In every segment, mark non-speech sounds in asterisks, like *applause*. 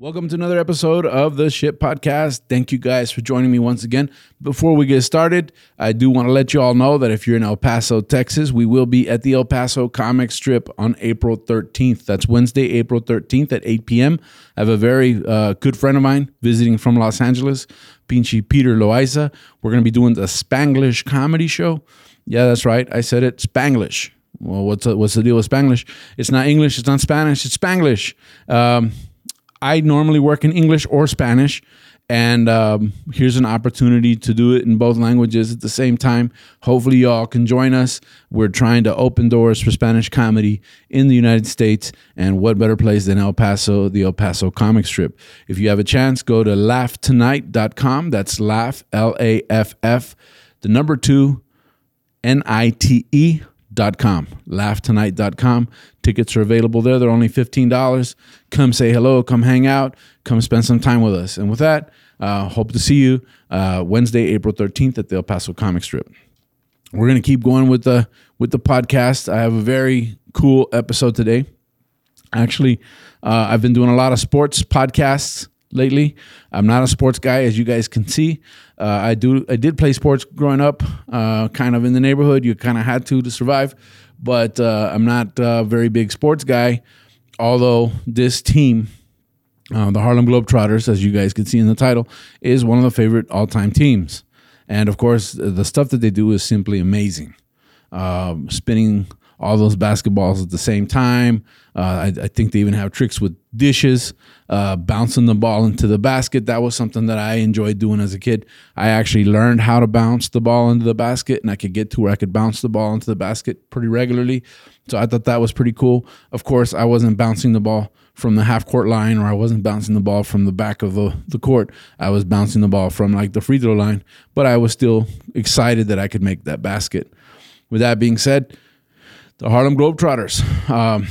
Welcome to another episode of the Shit Podcast. Thank you guys for joining me once again. Before we get started, I do want to let you all know that if you're in El Paso, Texas, we will be at the El Paso Comic Strip on April 13th. That's Wednesday, April 13th at 8 p.m. I have a very uh, good friend of mine visiting from Los Angeles, Pinchy Peter Loaiza. We're going to be doing the Spanglish comedy show. Yeah, that's right. I said it, Spanglish. Well, what's the, what's the deal with Spanglish? It's not English, it's not Spanish, it's Spanglish. Um, I normally work in English or Spanish, and um, here's an opportunity to do it in both languages at the same time. Hopefully, y'all can join us. We're trying to open doors for Spanish comedy in the United States, and what better place than El Paso, the El Paso comic strip? If you have a chance, go to laughtonight.com. That's laugh, L A F F, the number two, N I T E Laughtonight.com. Tickets are available there. They're only $15. Come say hello, come hang out, come spend some time with us. And with that, uh, hope to see you uh, Wednesday, April 13th at the El Paso Comic Strip. We're going to keep going with the with the podcast. I have a very cool episode today. Actually, uh, I've been doing a lot of sports podcasts lately. I'm not a sports guy, as you guys can see. Uh, I do. I did play sports growing up, uh, kind of in the neighborhood. You kind of had to to survive, but uh, I'm not a very big sports guy. Although this team, uh, the Harlem Globetrotters, as you guys can see in the title, is one of the favorite all-time teams. And of course, the stuff that they do is simply amazing. Um, spinning all those basketballs at the same time. Uh, I, I, think they even have tricks with dishes, uh, bouncing the ball into the basket. That was something that I enjoyed doing as a kid. I actually learned how to bounce the ball into the basket, and I could get to where I could bounce the ball into the basket pretty regularly. So I thought that was pretty cool. Of course, I wasn't bouncing the ball from the half court line, or I wasn't bouncing the ball from the back of the, the court. I was bouncing the ball from like the free throw line, but I was still excited that I could make that basket. With that being said, the Harlem Globetrotters. Um,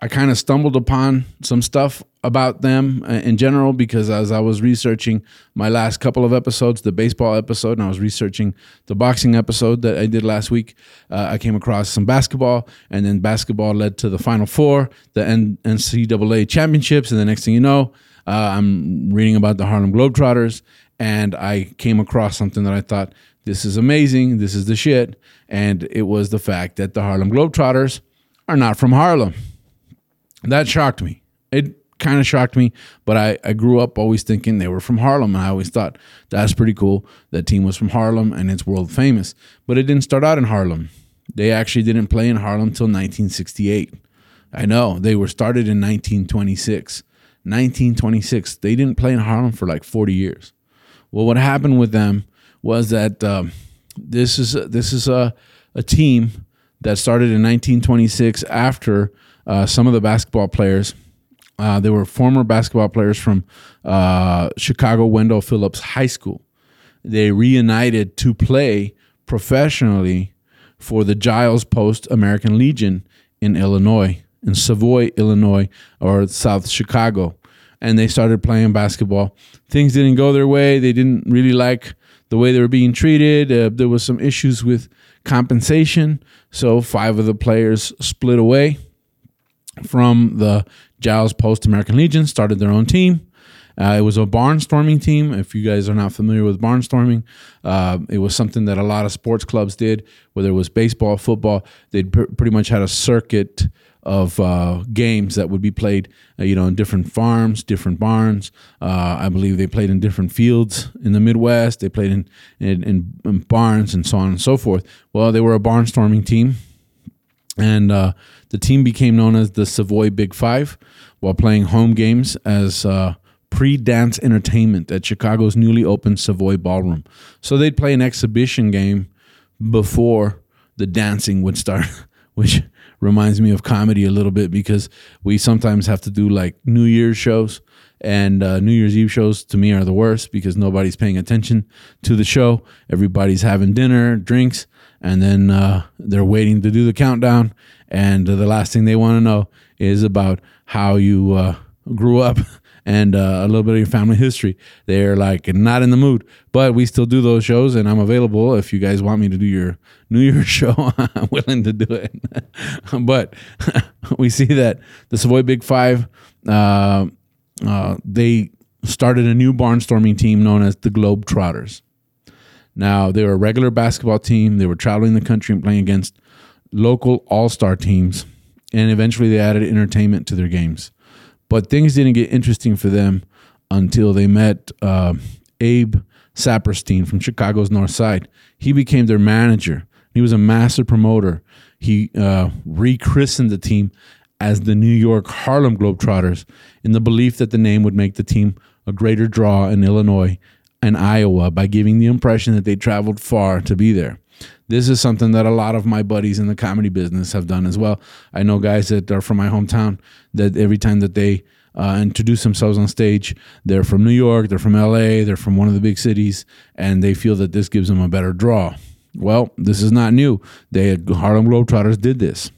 I kind of stumbled upon some stuff about them in general because as I was researching my last couple of episodes, the baseball episode, and I was researching the boxing episode that I did last week, uh, I came across some basketball, and then basketball led to the Final Four, the NCAA championships, and the next thing you know, uh, I'm reading about the Harlem Globetrotters, and I came across something that I thought this is amazing, this is the shit, and it was the fact that the Harlem Globetrotters are not from Harlem. That shocked me. It kind of shocked me, but I, I grew up always thinking they were from Harlem, and I always thought that's pretty cool. That team was from Harlem and it's world famous. But it didn't start out in Harlem. They actually didn't play in Harlem until 1968. I know they were started in 1926. 1926. They didn't play in Harlem for like 40 years. Well, what happened with them was that um, this is this is a a team that started in 1926 after uh, some of the basketball players. Uh, they were former basketball players from uh, Chicago Wendell Phillips High School. They reunited to play professionally for the Giles Post American Legion in Illinois, in Savoy, Illinois, or South Chicago. And they started playing basketball. Things didn't go their way. They didn't really like the way they were being treated. Uh, there was some issues with compensation, so five of the players split away from the Giles Post American Legion, started their own team. Uh, it was a barnstorming team. If you guys are not familiar with barnstorming, uh, it was something that a lot of sports clubs did, whether it was baseball, football. They pr- pretty much had a circuit of uh, games that would be played, uh, you know, in different farms, different barns. Uh, I believe they played in different fields in the Midwest. They played in, in, in, in barns and so on and so forth. Well, they were a barnstorming team, and uh, the team became known as the Savoy Big Five while playing home games as uh, pre-dance entertainment at Chicago's newly opened Savoy Ballroom. So they'd play an exhibition game before the dancing would start, *laughs* which reminds me of comedy a little bit because we sometimes have to do like New Year's shows And uh, New Year's Eve shows to me are the worst because nobody's paying attention to the show. Everybody's having dinner, drinks, and then uh, they're waiting to do the countdown. And the last thing they want to know is about how you uh, grew up *laughs* and uh, a little bit of your family history. They're like not in the mood, but we still do those shows, and I'm available if you guys want me to do your *laughs* New Year's show. *laughs* I'm willing to do it. *laughs* but we see that the Savoy Big Five, uh, uh, they started a new barnstorming team known as the Globetrotters. Now they were a regular basketball team. They were traveling the country and playing against local all-star teams, and eventually they added entertainment to their games. But things didn't get interesting for them until they met uh, Abe Saperstein from Chicago's North Side. He became their manager. He was a master promoter. He uh, rechristened the team as the New York Harlem Globetrotters in the belief that the name would make the team a greater draw in Illinois and Iowa by giving the impression that they traveled far to be there. This is something that a lot of my buddies in the comedy business have done as well. I know guys that are from my hometown that every time that they uh, introduce themselves on stage, they're from New York, they're from LA, they're from one of the big cities, and they feel that this gives them a better draw. Well, this is not new. They Harlem Globetrotters did this,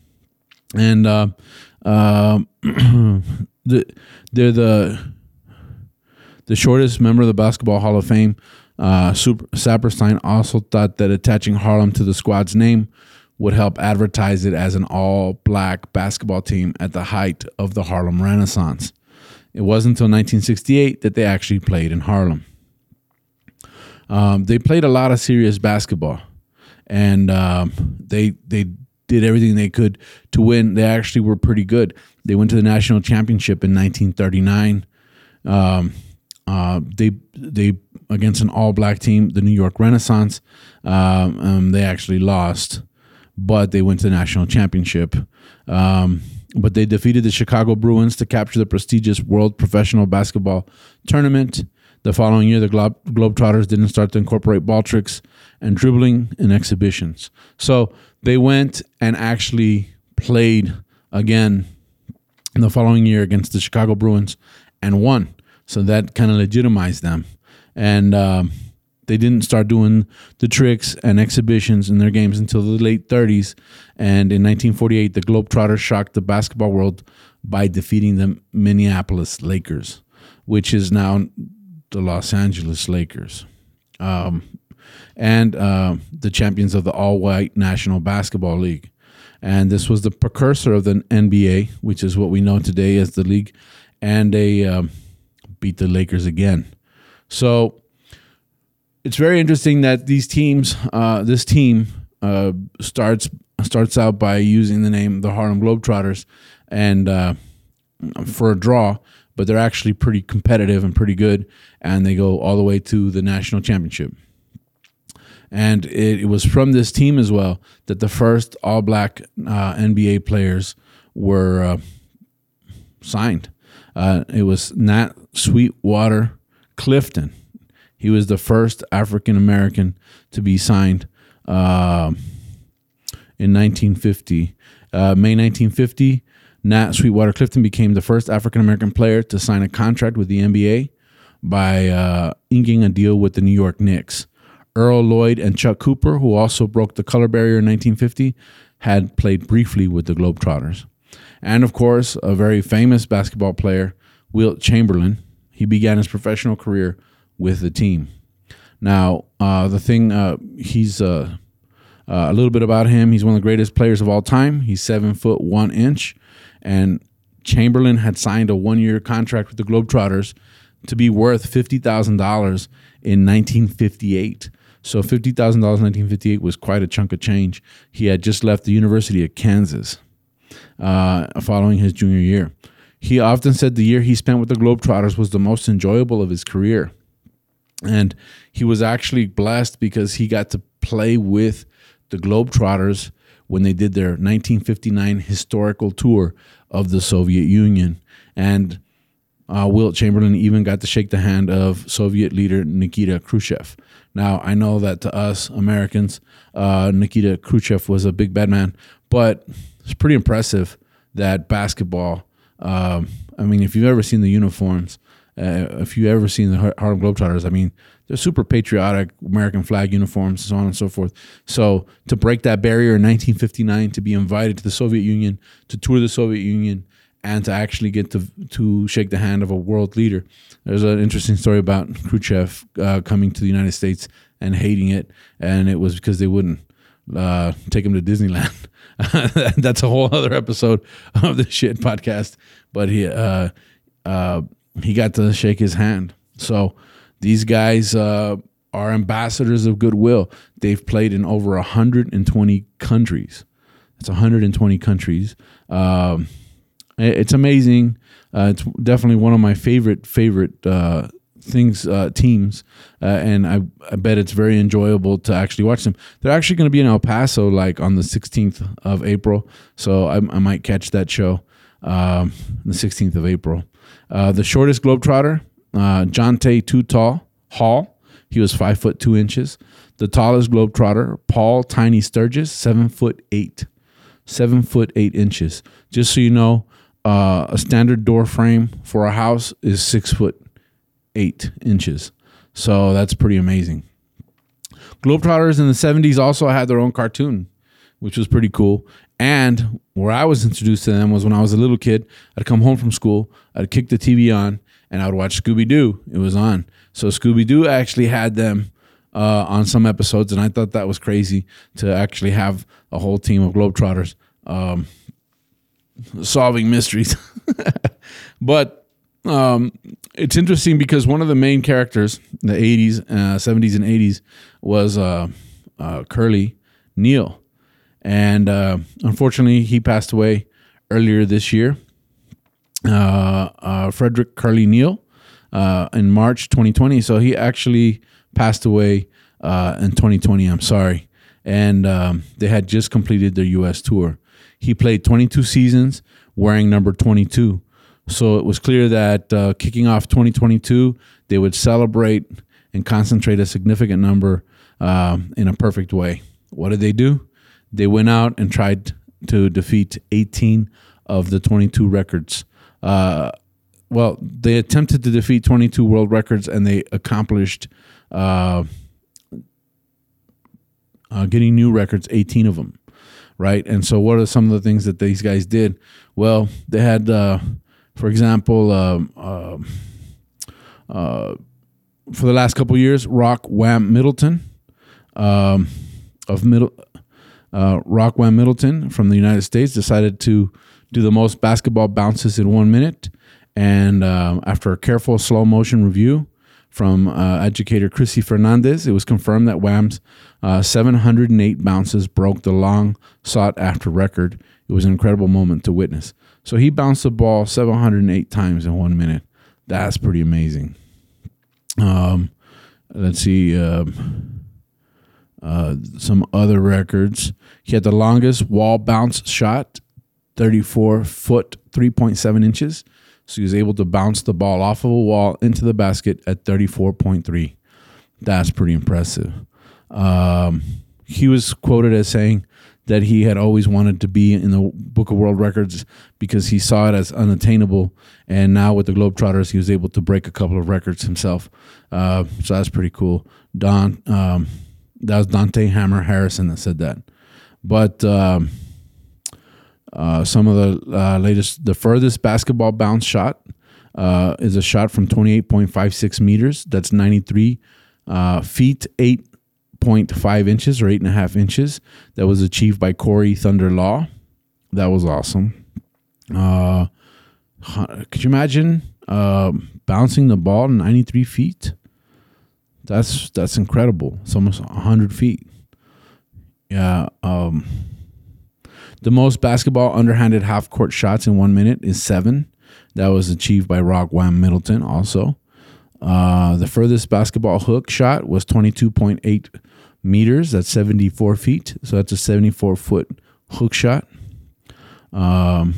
and uh, uh, *clears throat* the, they're the the shortest member of the Basketball Hall of Fame. Uh, Saperstein also thought that attaching Harlem to the squad's name would help advertise it as an all black basketball team at the height of the Harlem Renaissance. It wasn't until 1968 that they actually played in Harlem. Um, they played a lot of serious basketball, and um, they they did everything they could to win. They actually were pretty good. They went to the national championship in 1939. Um, uh, they they against an all black team, the New York Renaissance. Um, um, they actually lost, but they went to the national championship. Um, but they defeated the Chicago Bruins to capture the prestigious World Professional Basketball Tournament. The following year, the Globe- Globetrotters didn't start to incorporate ball tricks and dribbling in exhibitions. So they went and actually played again in the following year against the Chicago Bruins and won. So that kind of legitimized them. And um, they didn't start doing the tricks and exhibitions in their games until the late 30s. And in 1948, the Globetrotters shocked the basketball world by defeating the Minneapolis Lakers, which is now the Los Angeles Lakers. Um, and uh, the champions of the all white National Basketball League. And this was the precursor of the NBA, which is what we know today as the league. And they um, beat the Lakers again. So it's very interesting that these teams, uh, this team, uh, starts starts out by using the name the Harlem Globetrotters, and uh, for a draw, but they're actually pretty competitive and pretty good, and they go all the way to the national championship. And it, it was from this team as well that the first all black uh, NBA players were uh, signed. Uh, it was Nat Sweetwater Clifton. He was the first African American to be signed uh, in 1950. Uh, May 1950, Nat Sweetwater Clifton became the first African American player to sign a contract with the NBA by uh, inking a deal with the New York Knicks. Earl Lloyd and Chuck Cooper, who also broke the color barrier in 1950, had played briefly with the Globetrotters. And of course, a very famous basketball player, Wilt Chamberlain. He began his professional career with the team. Now, uh, the thing, uh, he's uh, uh, a little bit about him. He's one of the greatest players of all time. He's seven foot one inch, and Chamberlain had signed a one year contract with the Globetrotters to be worth fifty thousand dollars in 1958. So fifty thousand dollars in 1958 was quite a chunk of change. He had just left the University of Kansas uh, following his junior year. He often said the year he spent with the Globetrotters was the most enjoyable of his career. And he was actually blessed because he got to play with the Globetrotters when they did their 1959 historical tour of the Soviet Union. And uh, Wilt Chamberlain even got to shake the hand of Soviet leader Nikita Khrushchev. Now, I know that to us Americans, uh, Nikita Khrushchev was a big bad man, but it's pretty impressive that basketball. Um, I mean, if you've ever seen the uniforms Uh, if you've ever seen the Harlem Globetrotters, I mean, they're super patriotic, American flag uniforms, and so on and so forth. So to break that barrier in 1959, to be invited to the Soviet Union, to tour the Soviet Union, and to actually get to to shake the hand of a world leader. There's an interesting story about Khrushchev uh, coming to the United States and hating it, and it was because they wouldn't uh, take him to Disneyland. *laughs* That's a whole other episode of the shit podcast. But he uh, uh, he got to shake his hand. So these guys uh, are ambassadors of goodwill. They've played in over 120 countries. It's 120 countries. Um, it's amazing. Uh, it's definitely one of my favorite favorite uh, things uh, teams, uh, and I, I bet it's very enjoyable to actually watch them. They're actually going to be in El Paso like on the 16th of April, so I, I might catch that show um, the 16th of April. Uh, the shortest globetrotter, uh, Jonte Too Tall Hall. He was five foot two inches. The tallest globetrotter, Paul Tiny Sturgis, seven foot eight, seven foot eight inches. Just so you know, uh, a standard door frame for a house is six foot eight inches. So that's pretty amazing. Globetrotters in the 70s also had their own cartoon, which was pretty cool. And where I was introduced to them was when I was a little kid. I'd come home from school, I'd kick the TV on, and I would watch Scooby Doo. It was on. So Scooby Doo actually had them uh, on some episodes, and I thought that was crazy to actually have a whole team of Globetrotters. Um, solving mysteries. *laughs* but um, it's interesting because one of the main characters, in the 80s, uh, 70s, and 80s, was uh, uh, Curly Neal. And uh, unfortunately, he passed away earlier this year. Uh, uh, Frederick Curly Neal in March 2020. So he actually passed away in 2020. I'm sorry. And um, they had just completed their U.S. tour. He played 22 seasons wearing number 22. So it was clear that uh, kicking off 2022, they would celebrate and concentrate a significant number uh, in a perfect way. What did they do? They went out and tried to defeat 18 of the 22 records. Uh, well, they attempted to defeat 22 world records and they accomplished uh, uh, getting new records, 18 of them right? And so, what are some of the things that these guys did? Well, they had, uh, for example, uh, uh, for the last couple years, Rock Wham Middleton um, of Middle uh, Rock Wham Middleton from the United States decided to do the most basketball bounces in one minute, and um, after a careful slow motion review from uh, educator Chrissy Fernandez, it was confirmed that Wham's uh, 708 bounces broke the long sought after record. It was an incredible moment to witness. So he bounced the ball 708 times in one minute. That's pretty amazing. Um, let's see. Uh, uh, some other records. He had the longest wall bounce shot, 34 foot, 3.7 inches. So he was able to bounce the ball off of a wall into the basket at 34.3. That's pretty impressive. Um, he was quoted as saying that he had always wanted to be in the Book of World Records because he saw it as unattainable. And now with the Globetrotters, he was able to break a couple of records himself. Uh, so that's pretty cool. Don, um, that was Dante Hammer Harrison that said that. But um, uh, some of the uh, latest, the furthest basketball bounce shot uh, is a shot from 28.56 meters. That's 93 uh, feet, 8.5 inches or 8.5 inches. That was achieved by Corey Thunder Law. That was awesome. Uh, could you imagine uh, bouncing the ball 93 feet? That's that's incredible. It's almost 100 feet. Yeah. Um, the most basketball underhanded half court shots in one minute is seven. That was achieved by Rock Wham Middleton also. Uh, the furthest basketball hook shot was 22.8 meters. That's 74 feet. So that's a 74 foot hook shot. Um,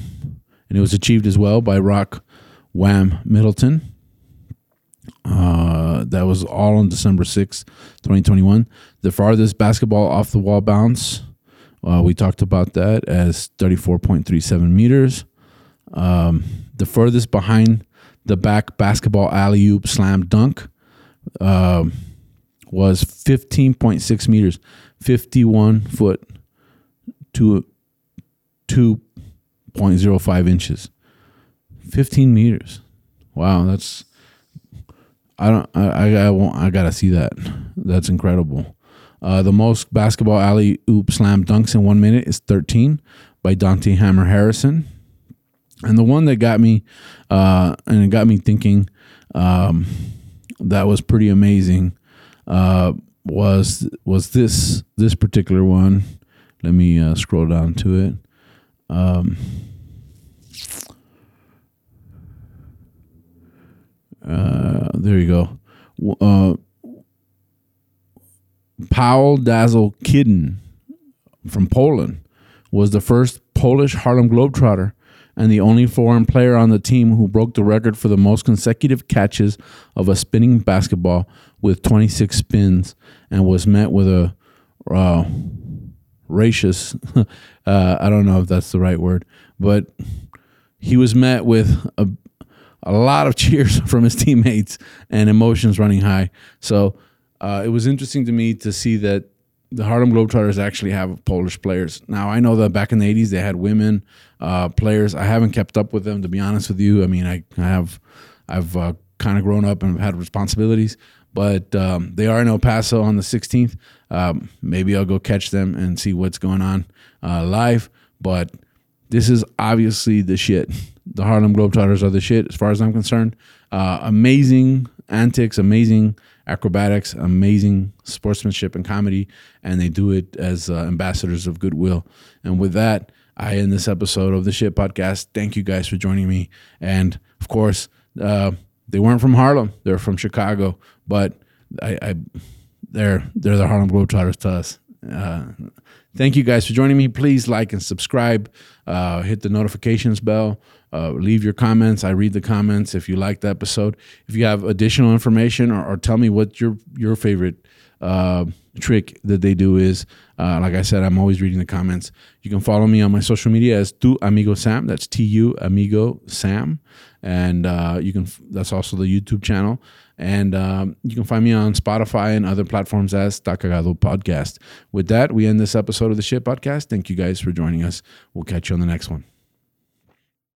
and it was achieved as well by Rock Wham Middleton. Uh, that was all on December 6th, 2021. The farthest basketball off the wall bounce uh, we talked about that as 34.37 meters. Um, the furthest behind the back basketball alley oop slam dunk um, was 15.6 meters, 51 foot to 2.05 inches. 15 meters. Wow, that's I don't I I, I, won't, I gotta see that. That's incredible. Uh, the most basketball alley oop slam dunks in one minute is 13 by Dante Hammer Harrison. And the one that got me, uh, and it got me thinking, um, that was pretty amazing. Uh, was was this this particular one? Let me uh, scroll down to it. Um, uh, there you go. Uh, Paul Dazzle Kidden from Poland was the first Polish Harlem Globetrotter and the only foreign player on the team who broke the record for the most consecutive catches of a spinning basketball with 26 spins and was met with a uh, raucous, *laughs* uh, I don't know if that's the right word, but he was met with a, a lot of *laughs* cheers from his teammates and emotions running high. So uh, it was interesting to me to see that the Harlem Globetrotters actually have Polish players. Now I know that back in the '80s they had women uh, players. I haven't kept up with them to be honest with you. I mean, I, I have, I've uh, kind of grown up and had responsibilities, but um, they are in El Paso on the 16th. Um, maybe I'll go catch them and see what's going on uh, live. But this is obviously the shit. The Harlem Globetrotters are the shit as far as I'm concerned. Uh, amazing antics, amazing acrobatics, amazing sportsmanship and comedy, and they do it as uh, ambassadors of goodwill. And with that, I end this episode of the Shit Podcast. Thank you guys for joining me. And of course, uh, they weren't from Harlem; they're from Chicago, but I, I they're they're the Harlem Globetrotters to us. Uh, thank you guys for joining me. Please like and subscribe. Uh, hit the notifications bell. Uh, leave your comments. I read the comments if you like the episode. If you have additional information or, or tell me what your your favorite uh, trick that they do is, uh, like I said, I'm always reading the comments. You can follow me on my social media as Tu Amigo Sam. That's T U Amigo Sam, and uh, you can. That's also the YouTube channel. And um, you can find me on Spotify and other platforms as Takagado Podcast. With that, we end this episode of the Shit Podcast. Thank you guys for joining us. We'll catch you on the next one.